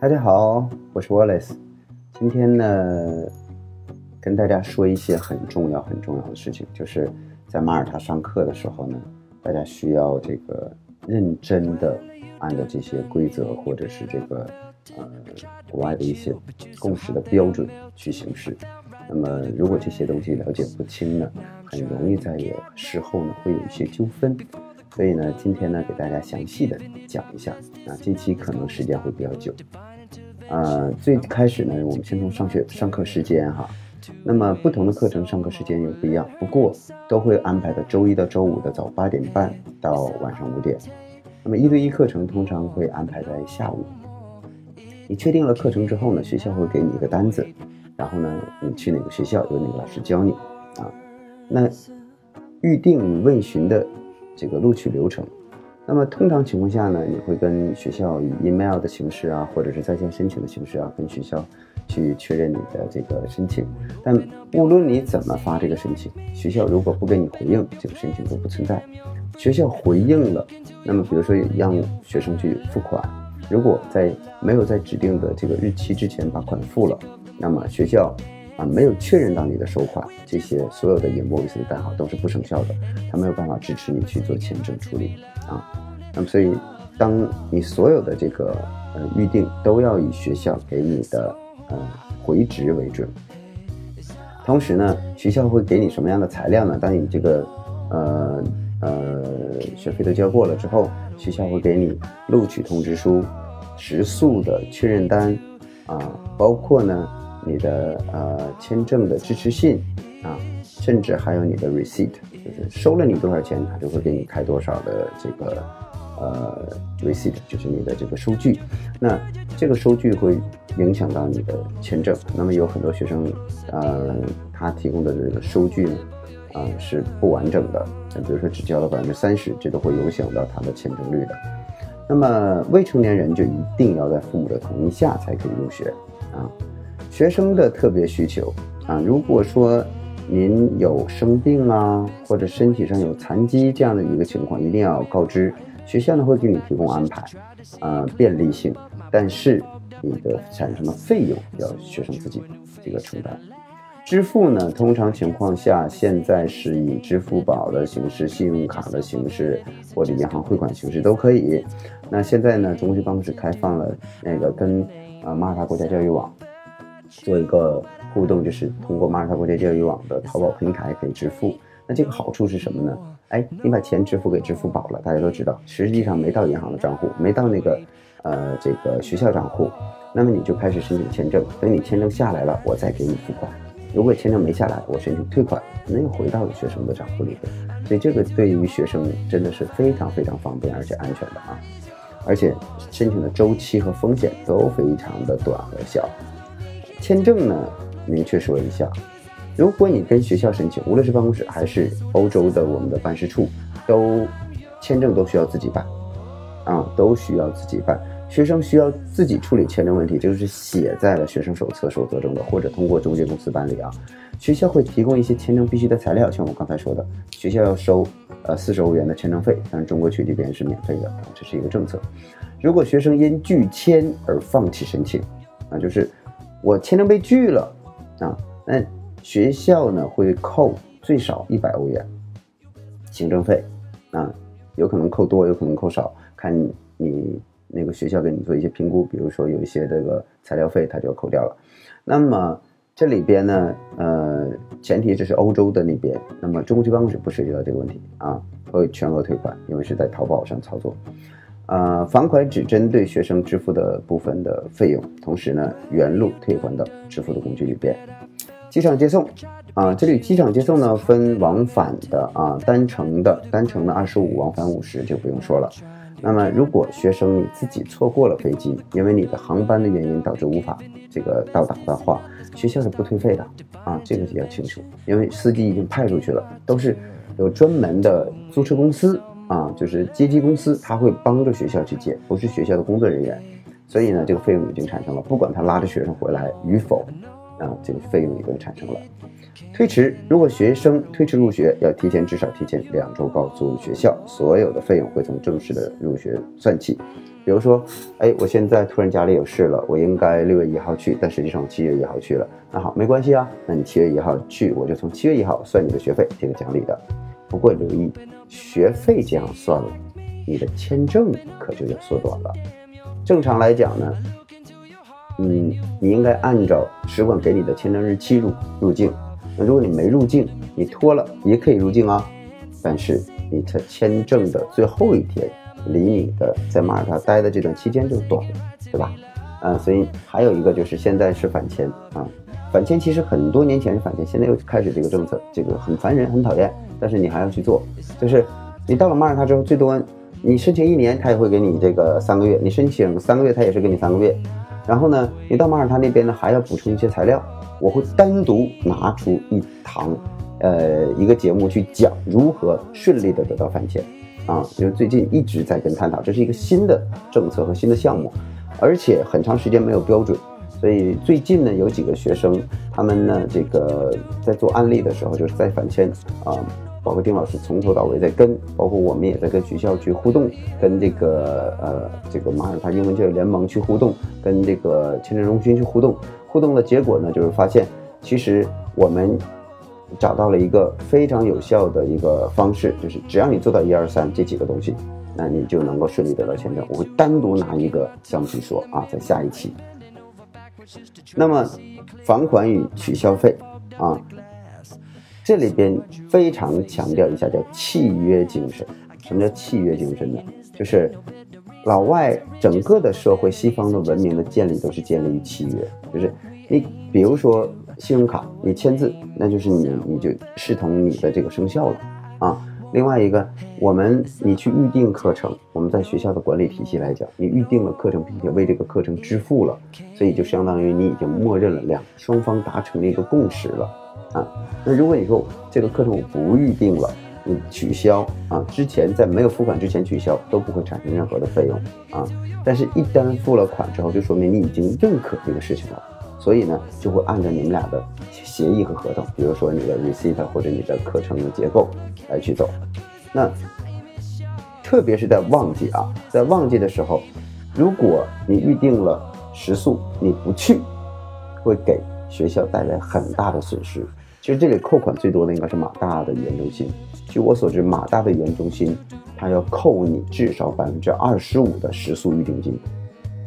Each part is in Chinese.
大家好，我是 Wallace。今天呢，跟大家说一些很重要、很重要的事情，就是在马耳他上课的时候呢，大家需要这个认真的按照这些规则或者是这个呃国外的一些共识的标准去行事。那么，如果这些东西了解不清呢，很容易在事后呢会有一些纠纷。所以呢，今天呢给大家详细的讲一下啊，这期可能时间会比较久。呃，最开始呢，我们先从上学上课时间哈。那么不同的课程上课时间又不一样，不过都会安排的周一到周五的早八点半到晚上五点。那么一对一课程通常会安排在下午。你确定了课程之后呢，学校会给你一个单子，然后呢，你去哪个学校，由哪个老师教你啊。那预定问询的。这个录取流程，那么通常情况下呢，你会跟学校以 email 的形式啊，或者是在线申请的形式啊，跟学校去确认你的这个申请。但无论你怎么发这个申请，学校如果不给你回应，这个申请都不存在。学校回应了，那么比如说让学生去付款，如果在没有在指定的这个日期之前把款付了，那么学校。啊，没有确认到你的收款，这些所有的 invoice 的代号都是不生效的，它没有办法支持你去做签证处理啊。那么，所以当你所有的这个呃预定都要以学校给你的呃回执为准。同时呢，学校会给你什么样的材料呢？当你这个呃呃学费都交过了之后，学校会给你录取通知书、食宿的确认单啊，包括呢。你的呃签证的支持信啊，甚至还有你的 receipt，就是收了你多少钱，他就会给你开多少的这个呃 receipt，就是你的这个收据。那这个收据会影响到你的签证。那么有很多学生，呃，他提供的这个收据呢，啊是不完整的，比如说只交了百分之三十，这都会影响到他的签证率的。那么未成年人就一定要在父母的同意下才可以入学啊。学生的特别需求啊，如果说您有生病啊，或者身体上有残疾这样的一个情况，一定要告知学校呢，会给你提供安排，啊，便利性。但是你的产生的费用要学生自己这个承担。支付呢，通常情况下现在是以支付宝的形式、信用卡的形式或者银行汇款形式都可以。那现在呢，中国办公室开放了那个跟啊马耳他国家教育网。做一个互动，就是通过马耳他国家教育网的淘宝平台可以支付。那这个好处是什么呢？哎，你把钱支付给支付宝了，大家都知道，实际上没到银行的账户，没到那个呃这个学校账户，那么你就开始申请签证。等你签证下来了，我再给你付款。如果签证没下来，我申请退款，那又回到了学生的账户里边。所以这个对于学生真的是非常非常方便而且安全的啊！而且申请的周期和风险都非常的短和小。签证呢，明确说一下，如果你跟学校申请，无论是办公室还是欧洲的我们的办事处，都签证都需要自己办，啊，都需要自己办。学生需要自己处理签证问题，这个是写在了学生手册守则中的，或者通过中介公司办理啊。学校会提供一些签证必须的材料，像我刚才说的，学校要收呃四十欧元的签证费，但是中国区这边是免费的，这是一个政策。如果学生因拒签而放弃申请，啊，就是。我签证被拒了，啊，那学校呢会扣最少一百欧元行政费，啊，有可能扣多，有可能扣少，看你那个学校给你做一些评估，比如说有一些这个材料费，它就要扣掉了。那么这里边呢，呃，前提这是欧洲的那边，那么中国区办公室不涉及到这个问题啊，会全额退款，因为是在淘宝上操作。呃，房款只针对学生支付的部分的费用，同时呢，原路退还到支付的工具里边。机场接送，啊，这里机场接送呢分往返的啊，单程的，单程的二十五，往返五十就不用说了。那么如果学生你自己错过了飞机，因为你的航班的原因导致无法这个到达的话，学校是不退费的啊，这个也要清楚，因为司机已经派出去了，都是有专门的租车公司。啊，就是接机公司，他会帮着学校去接，不是学校的工作人员，所以呢，这个费用已经产生了。不管他拉着学生回来与否，啊，这个费用已经产生了。推迟，如果学生推迟入学，要提前至少提前两周告诉学校，所有的费用会从正式的入学算起。比如说，哎，我现在突然家里有事了，我应该六月一号去，但实际上我七月一号去了。那好，没关系啊，那你七月一号去，我就从七月一号算你的学费，这个奖励的。不过留意，学费这样算了，你的签证可就要缩短了。正常来讲呢，嗯，你应该按照使馆给你的签证日期入入境。那如果你没入境，你拖了也可以入境啊，但是你的签证的最后一天，离你的在马耳他待的这段期间就短了，对吧？啊，所以还有一个就是现在是返签啊，返签其实很多年前是返签，现在又开始这个政策，这个很烦人，很讨厌，但是你还要去做。就是你到了马耳他之后，最多你申请一年，他也会给你这个三个月；你申请三个月，他也是给你三个月。然后呢，你到马耳他那边呢，还要补充一些材料。我会单独拿出一堂，呃，一个节目去讲如何顺利的得到返签，啊，因为最近一直在跟探讨，这是一个新的政策和新的项目，而且很长时间没有标准，所以最近呢，有几个学生，他们呢，这个在做案例的时候，就是在返签啊，包括丁老师从头到尾在跟，包括我们也在跟学校去互动，跟这个呃，这个马耳他英文教育联盟去互动，跟这个签证中心去互动。互动的结果呢，就是发现，其实我们找到了一个非常有效的一个方式，就是只要你做到一二三这几个东西，那你就能够顺利得到签证。我会单独拿一个项目去说啊，在下一期。那么房款与取消费啊，这里边非常强调一下叫契约精神。什么叫契约精神呢？就是老外整个的社会，西方的文明的建立都是建立于契约。就是你，比如说信用卡，你签字，那就是你，你就视同你的这个生效了啊。另外一个，我们你去预定课程，我们在学校的管理体系来讲，你预定了课程，并且为这个课程支付了，所以就相当于你已经默认了两双方达成了一个共识了啊。那如果你说这个课程我不预定了，你取消啊，之前在没有付款之前取消都不会产生任何的费用啊。但是，一旦付了款之后，就说明你已经认可这个事情了，所以呢，就会按照你们俩的协议和合同，比如说你的 receipt 或者你的课程的结构来去走。那特别是在旺季啊，在旺季的时候，如果你预定了食宿，你不去，会给学校带来很大的损失。其实这里扣款最多的应该是马大的语言中心。据我所知，马大的语言中心，它要扣你至少百分之二十五的食宿预定金。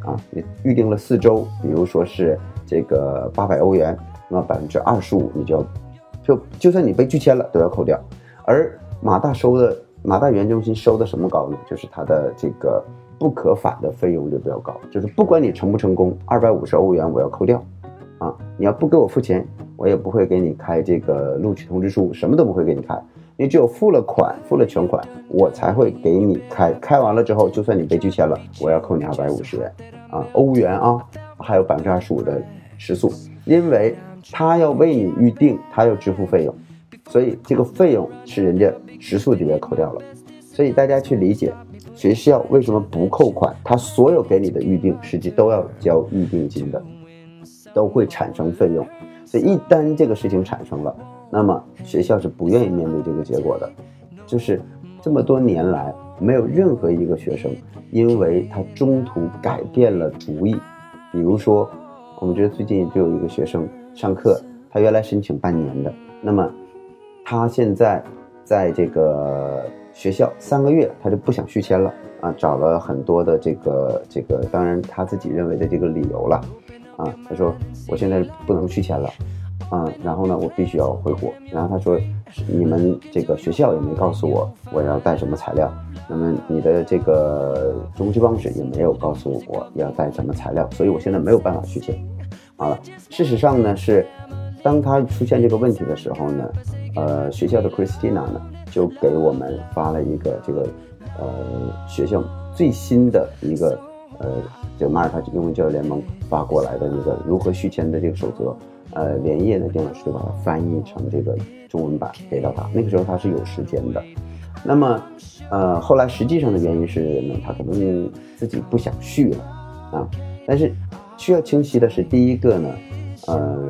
啊，你预定了四周，比如说是这个八百欧元，那么百分之二十五你就要，就就算你被拒签了都要扣掉。而马大收的马大语言中心收的什么高呢？就是它的这个不可返的费用就比较高，就是不管你成不成功，二百五十欧元我要扣掉。啊，你要不给我付钱，我也不会给你开这个录取通知书，什么都不会给你开。你只有付了款，付了全款，我才会给你开。开完了之后，就算你被拒签了，我要扣你二百五十元，啊，欧元啊，还有百分之二十五的食宿，因为他要为你预定，他要支付费用，所以这个费用是人家食宿这边扣掉了。所以大家去理解，学校为什么不扣款？他所有给你的预定，实际都要交预定金的。都会产生费用，所以一旦这个事情产生了，那么学校是不愿意面对这个结果的。就是这么多年来，没有任何一个学生因为他中途改变了主意。比如说，我们觉得最近就有一个学生上课，他原来申请半年的，那么他现在在这个学校三个月，他就不想续签了啊，找了很多的这个这个，当然他自己认为的这个理由了。啊，他说我现在不能续签了，啊，然后呢，我必须要回国。然后他说，你们这个学校也没告诉我我要带什么材料，那么你的这个中级办公室也没有告诉我要带什么材料，所以我现在没有办法续签。好了，事实上呢是，当他出现这个问题的时候呢，呃，学校的 Christina 呢就给我们发了一个这个呃学校最新的一个。呃，这个马耳他英文教育联盟发过来的那个如何续签的这个守则，呃，连夜呢，丁老师就把它翻译成这个中文版给到他。那个时候他是有时间的。那么，呃，后来实际上的原因是呢，他可能自己不想续了啊。但是需要清晰的是，第一个呢，呃，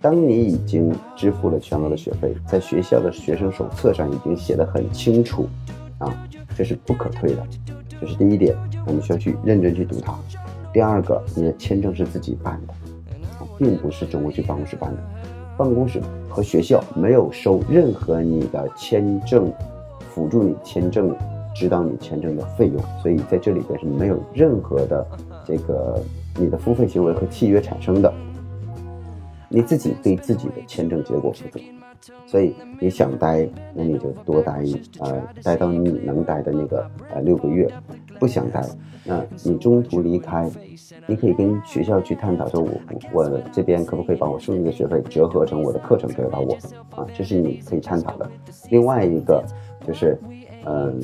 当你已经支付了全额的学费，在学校的学生手册上已经写的很清楚啊。这是不可退的，这是第一点，我们需要去认真去读它。第二个，你的签证是自己办的，并不是中国去办公室办的，办公室和学校没有收任何你的签证辅助你签证、指导你签证的费用，所以在这里边是没有任何的这个你的付费行为和契约产生的，你自己对自己的签证结果负责。所以你想待，那你就多待一呃，待到你能待的那个呃六个月。不想待，那你中途离开，你可以跟学校去探讨，说我我这边可不可以把我剩余的学费折合成我的课程给到我啊？这是你可以探讨的。另外一个就是，嗯，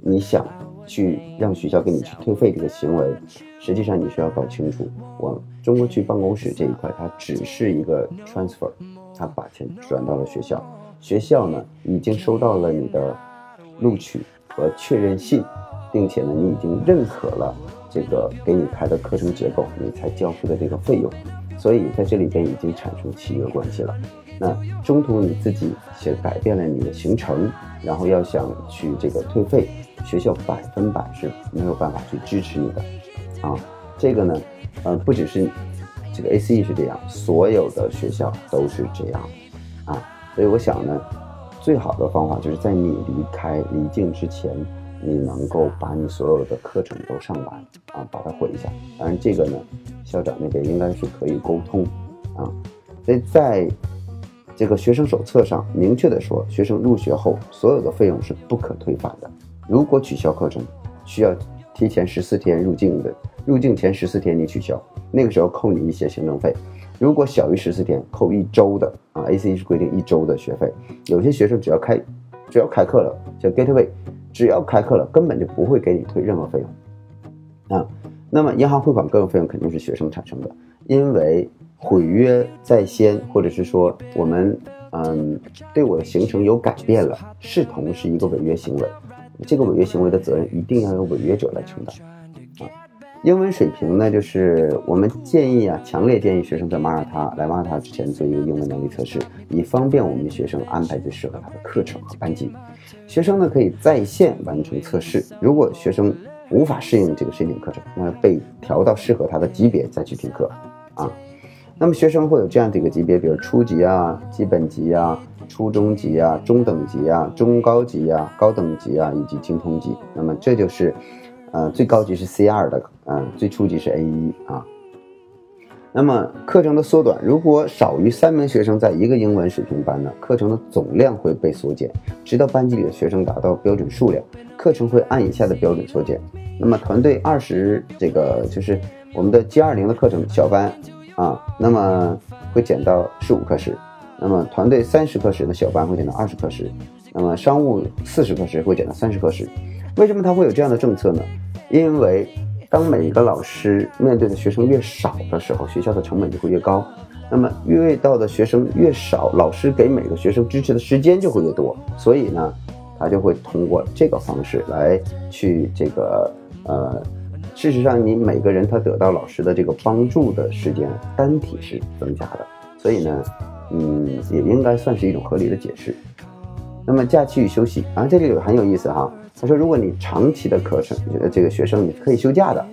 你想去让学校给你去退费这个行为，实际上你需要搞清楚，我中国区办公室这一块，它只是一个 transfer。他把钱转到了学校，学校呢已经收到了你的录取和确认信，并且呢你已经认可了这个给你开的课程结构，你才交付的这个费用，所以在这里边已经产生契约关系了。那中途你自己先改变了你的行程，然后要想去这个退费，学校百分百是没有办法去支持你的啊。这个呢，呃，不只是。这个 ACE 是这样，所有的学校都是这样，啊，所以我想呢，最好的方法就是在你离开离境之前，你能够把你所有的课程都上完，啊，把它回一下。当然这个呢，校长那边应该是可以沟通，啊，所以在这个学生手册上明确的说，学生入学后所有的费用是不可退返的。如果取消课程，需要提前十四天入境的。入境前十四天你取消，那个时候扣你一些行政费。如果小于十四天，扣一周的啊。ACE 是规定一周的学费。有些学生只要开，只要开课了，像 Gateway，只要开课了，根本就不会给你退任何费用啊。那么银行汇款各种费用肯定是学生产生的，因为毁约在先，或者是说我们嗯对我的行程有改变了，视同是一个违约行为。这个违约行为的责任一定要由违约者来承担。英文水平呢，就是我们建议啊，强烈建议学生在马耳他来马耳他之前做一个英文能力测试，以方便我们的学生安排最适合他的课程和班级。学生呢可以在线完成测试，如果学生无法适应这个申请课程，那被调到适合他的级别再去听课啊。那么学生会有这样的一个级别，比如初级啊、基本级啊、初中级啊、中等级啊、中高级啊、高等级啊以及精通级。那么这就是。呃，最高级是 C 二的，嗯，最初级是 A 一啊。那么课程的缩短，如果少于三名学生在一个英文水平班呢，课程的总量会被缩减，直到班级里的学生达到标准数量，课程会按以下的标准缩减。那么团队二十，这个就是我们的 G 二零的课程小班啊，那么会减到十五课时；那么团队三十课时的小班会减到二十课时；那么商务四十课时会减到三十课时。为什么他会有这样的政策呢？因为当每一个老师面对的学生越少的时候，学校的成本就会越高。那么遇到的学生越少，老师给每个学生支持的时间就会越多。所以呢，他就会通过这个方式来去这个呃，事实上你每个人他得到老师的这个帮助的时间单体是增加的。所以呢，嗯，也应该算是一种合理的解释。那么假期与休息啊，这里有很有意思哈。他说：“如果你长期的课程，这个学生你可以休假的，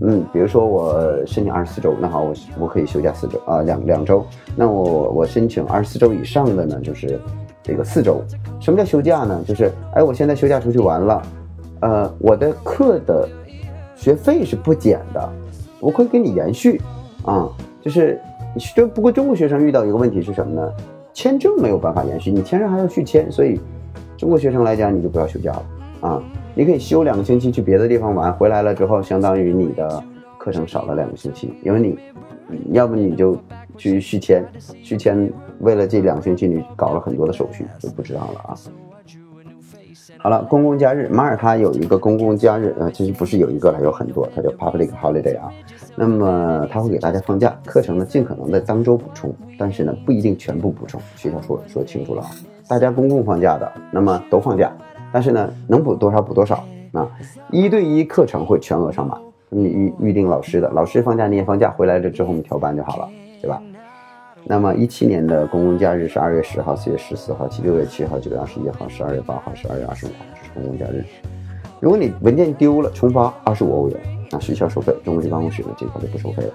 嗯，比如说我申请二十四周，那好，我我可以休假四周啊，两两周。那我我申请二十四周以上的呢，就是这个四周。什么叫休假呢？就是哎，我现在休假出去玩了，呃，我的课的学费是不减的，我会给你延续啊。就是这不过中国学生遇到一个问题是什么呢？签证没有办法延续，你签证还要续签，所以中国学生来讲，你就不要休假了。”啊，你可以休两个星期去别的地方玩，回来了之后，相当于你的课程少了两个星期，因为你，要不你就去续签，续签为了这两个星期你搞了很多的手续，就不知道了啊。好了，公共假日，马耳他有一个公共假日，呃，其实不是有一个了，有很多，它叫 public holiday 啊。那么他会给大家放假，课程呢尽可能在当周补充，但是呢不一定全部补充，学校说说清楚了啊。大家公共放假的，那么都放假。但是呢，能补多少补多少啊！一对一课程会全额上满，你预预定老师的，老师放假你也放假，回来了之后我们调班就好了，对吧？那么一七年的公共假日是二月十号、四月十四号、七六月七号、九月二十一号、十二月八号、十二月二十五号，这是公共假日。如果你文件丢了，重发二十五欧元，那，学校收费，中国籍办公室呢这块就不收费了。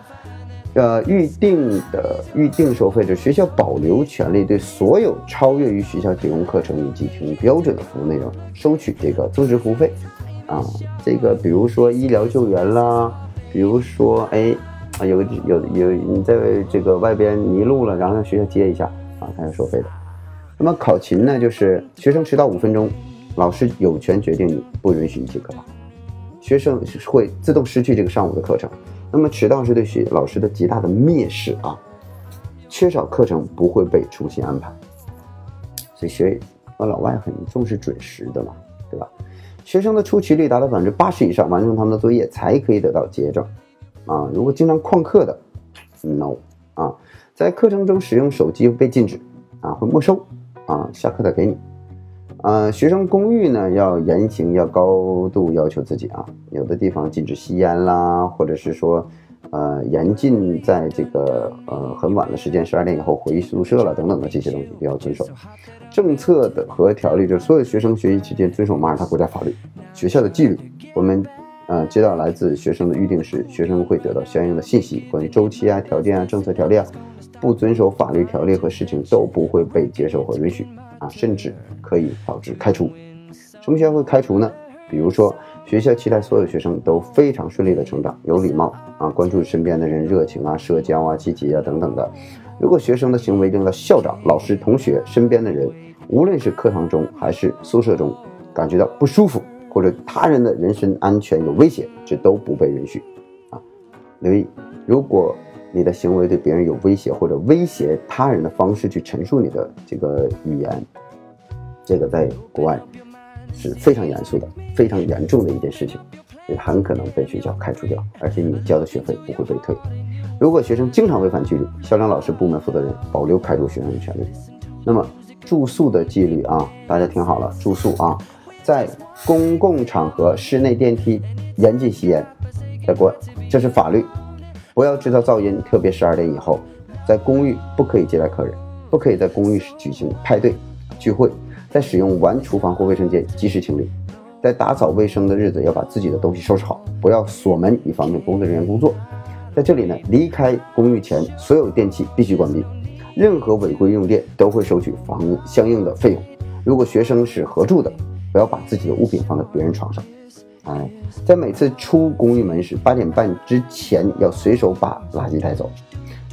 呃，预定的预定收费，就是学校保留权利，对所有超越于学校提供课程以及提供标准的服务内容收取这个增值服务费。啊，这个比如说医疗救援啦，比如说哎，啊有有有你在这个外边迷路了，然后让学校接一下啊，它要收费的。那么考勤呢，就是学生迟到五分钟，老师有权决定你不允许你进课堂，学生会自动失去这个上午的课程。那么迟到是对学老师的极大的蔑视啊！缺少课程不会被重新安排，所以学呃老外很重视准时的嘛，对吧？学生的出勤率达到百分之八十以上，完成他们的作业才可以得到结证啊！如果经常旷课的，no 啊，在课程中使用手机被禁止啊，会没收啊，下课再给你。呃，学生公寓呢要严刑，要高度要求自己啊。有的地方禁止吸烟啦，或者是说，呃，严禁在这个呃很晚的时间，十二点以后回宿舍了等等的这些东西都要遵守。政策的和条例就是所有学生学习期间遵守马耳他国家法律、学校的纪律。我们呃接到来自学生的预定时，学生会得到相应的信息，关于周期啊、条件啊、政策条例啊。不遵守法律条例和事情都不会被接受和允许。啊，甚至可以导致开除。什么学校会开除呢？比如说，学校期待所有学生都非常顺利的成长，有礼貌啊，关注身边的人，热情啊，社交啊，积极啊等等的。如果学生的行为令到校长、老师、同学身边的人，无论是课堂中还是宿舍中，感觉到不舒服，或者他人的人身安全有威胁，这都不被允许。啊，留意，如果。你的行为对别人有威胁，或者威胁他人的方式去陈述你的这个语言，这个在国外是非常严肃的、非常严重的一件事情，也很可能被学校开除掉，而且你交的学费不会被退。如果学生经常违反纪律，校长、老师、部门负责人保留开除学生的权利。那么住宿的纪律啊，大家听好了，住宿啊，在公共场合室内电梯严禁吸烟，在国这是法律。不要制造噪音，特别十二点以后，在公寓不可以接待客人，不可以在公寓举行派对、聚会，在使用完厨房或卫生间及时清理，在打扫卫生的日子要把自己的东西收拾好，不要锁门以方便工作人员工作。在这里呢，离开公寓前所有电器必须关闭，任何违规用电都会收取房相应的费用。如果学生是合住的，不要把自己的物品放在别人床上。哎，在每次出公寓门时，八点半之前要随手把垃圾带走。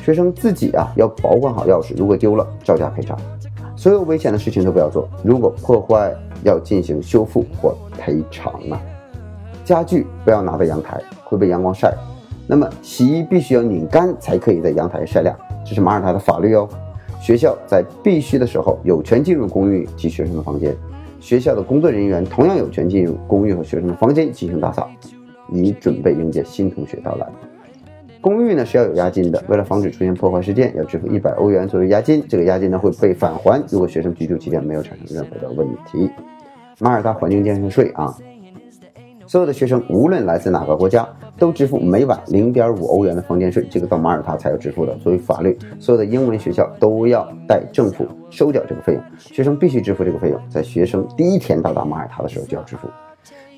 学生自己啊要保管好钥匙，如果丢了照价赔偿。所有危险的事情都不要做，如果破坏要进行修复或赔偿啊。家具不要拿到阳台，会被阳光晒。那么洗衣必须要拧干才可以在阳台晒晾，这是马耳他的法律哦。学校在必须的时候有权进入公寓及学生的房间。学校的工作人员同样有权进入公寓和学生的房间进行打扫，以准备迎接新同学到来。公寓呢是要有押金的，为了防止出现破坏事件，要支付一百欧元作为押金。这个押金呢会被返还，如果学生居住期间没有产生任何的问题。马耳他环境建设税啊。所有的学生，无论来自哪个国家，都支付每晚零点五欧元的房间税，这个到马耳他才要支付的。作为法律，所有的英文学校都要代政府收缴这个费用，学生必须支付这个费用，在学生第一天到达马耳他的时候就要支付。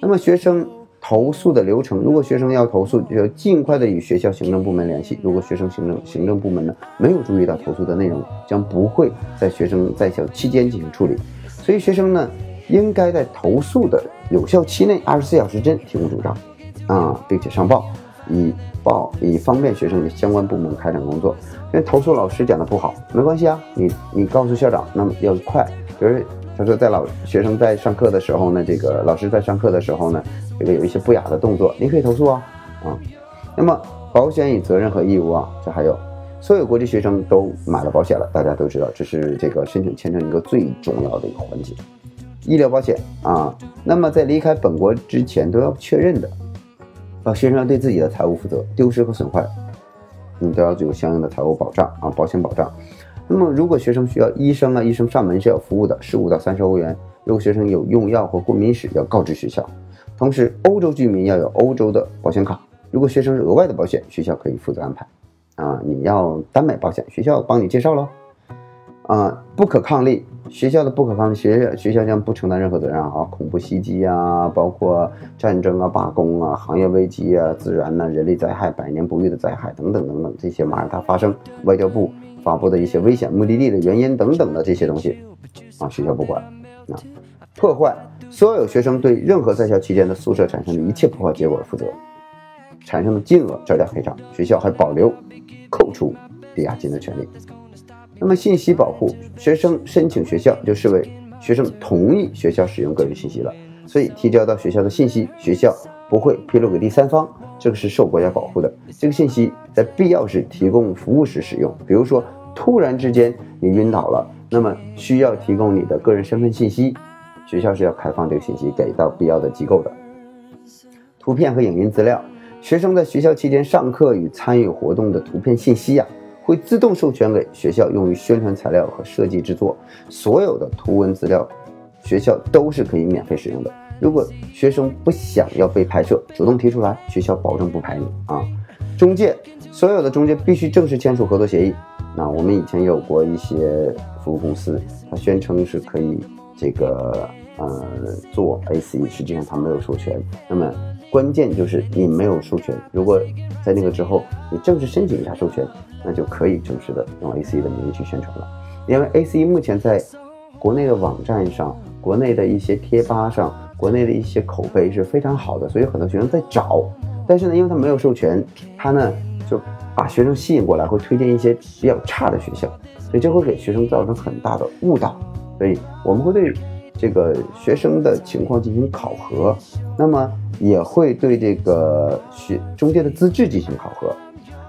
那么学生投诉的流程，如果学生要投诉，就要尽快的与学校行政部门联系。如果学生行政行政部门呢没有注意到投诉的内容，将不会在学生在校期间进行处理。所以学生呢。应该在投诉的有效期内二十四小时之内提供主张，啊，并且上报，以报以方便学生与相关部门开展工作。因为投诉老师讲的不好，没关系啊，你你告诉校长，那么要快。比如他说在老学生在上课的时候呢，这个老师在上课的时候呢，这个有一些不雅的动作，你可以投诉啊，啊。那么保险与责任和义务啊，这还有所有国际学生都买了保险了，大家都知道，这是这个申请签证一个最重要的一个环节。医疗保险啊，那么在离开本国之前都要确认的，啊，学生要对自己的财务负责，丢失和损坏，你都要有相应的财务保障啊，保险保障。那么如果学生需要医生啊，医生上门是要服务的，十五到三十欧元。如果学生有用药或过敏史，要告知学校。同时，欧洲居民要有欧洲的保险卡。如果学生是额外的保险，学校可以负责安排。啊，你要单买保险，学校帮你介绍喽。啊，不可抗力，学校的不可抗力，学校学校将不承担任何责任啊，恐怖袭击啊，包括战争啊、罢工啊、行业危机啊、自然呐、人类灾害、百年不遇的灾害等等等等，这些马耳他发生，外交部发布的一些危险目的地的原因等等的这些东西，啊，学校不管，啊，破坏所有学生对任何在校期间的宿舍产生的一切破坏结果负责，产生的金额照价赔偿，学校还保留扣除抵押金的权利。那么信息保护，学生申请学校就视为学生同意学校使用个人信息了，所以提交到学校的信息，学校不会披露给第三方，这个是受国家保护的。这个信息在必要时提供服务时使用，比如说突然之间你晕倒了，那么需要提供你的个人身份信息，学校是要开放这个信息给到必要的机构的。图片和影音资料，学生在学校期间上课与参与活动的图片信息呀。会自动授权给学校用于宣传材料和设计制作，所有的图文资料，学校都是可以免费使用的。如果学生不想要被拍摄，主动提出来，学校保证不拍你啊。中介，所有的中介必须正式签署合作协议。那我们以前有过一些服务公司，他宣称是可以这个呃做 AC，实际上他没有授权。那么关键就是你没有授权，如果在那个之后你正式申请一下授权。那就可以正式的用 A C 的名义去宣传了，因为 A C 目前在国内的网站上、国内的一些贴吧上、国内的一些口碑是非常好的，所以很多学生在找。但是呢，因为他没有授权，他呢就把学生吸引过来，会推荐一些比较差的学校，所以这会给学生造成很大的误导。所以我们会对这个学生的情况进行考核，那么也会对这个学中介的资质进行考核。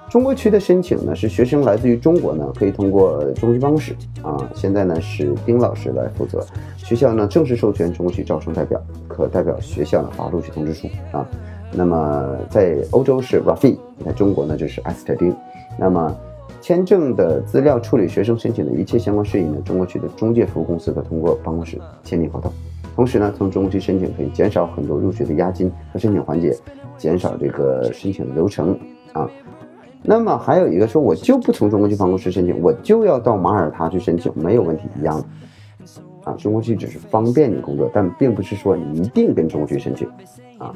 中国区的申请呢，是学生来自于中国呢，可以通过中国区办公室啊。现在呢是丁老师来负责，学校呢正式授权中国区招生代表，可代表学校呢发录取通知书啊。那么在欧洲是 Rafi，在中国呢就是艾斯特丁。那么签证的资料处理学生申请的一切相关事宜呢，中国区的中介服务公司可通过办公室签订合同。同时呢，从中国区申请可以减少很多入学的押金和申请环节，减少这个申请的流程啊。那么还有一个说，我就不从中国区办公室申请，我就要到马耳他去申请，没有问题，一样的。啊，中国区只是方便你工作，但并不是说你一定跟中国区申请。啊，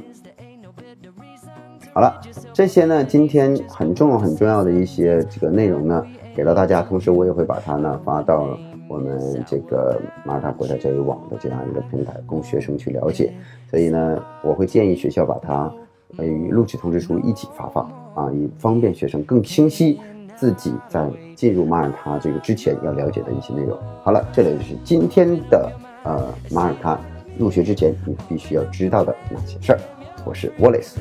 好了，这些呢，今天很重要很重要的一些这个内容呢，给到大家，同时我也会把它呢发到我们这个马耳他国家教育网的这样一个平台，供学生去了解。所以呢，我会建议学校把它与录取通知书一起发放。啊，以方便学生更清晰自己在进入马耳他这个之前要了解的一些内容。好了，这里就是今天的呃马耳他入学之前你必须要知道的那些事儿。我是 Wallace。